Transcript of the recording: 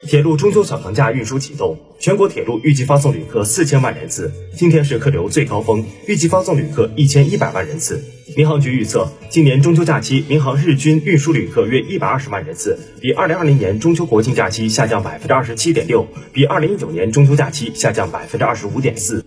铁路中秋小长假运输启动全国铁路预计发送旅客四千万人次今天是客流最高峰预计发送旅客一千一百万人次。民航局预测今年中秋假期民航日均运输旅客约一百二十万人次比二零二零年中秋国庆假期下降百分之二十七点六比二零一九年中秋假期下降百分之二十五点四。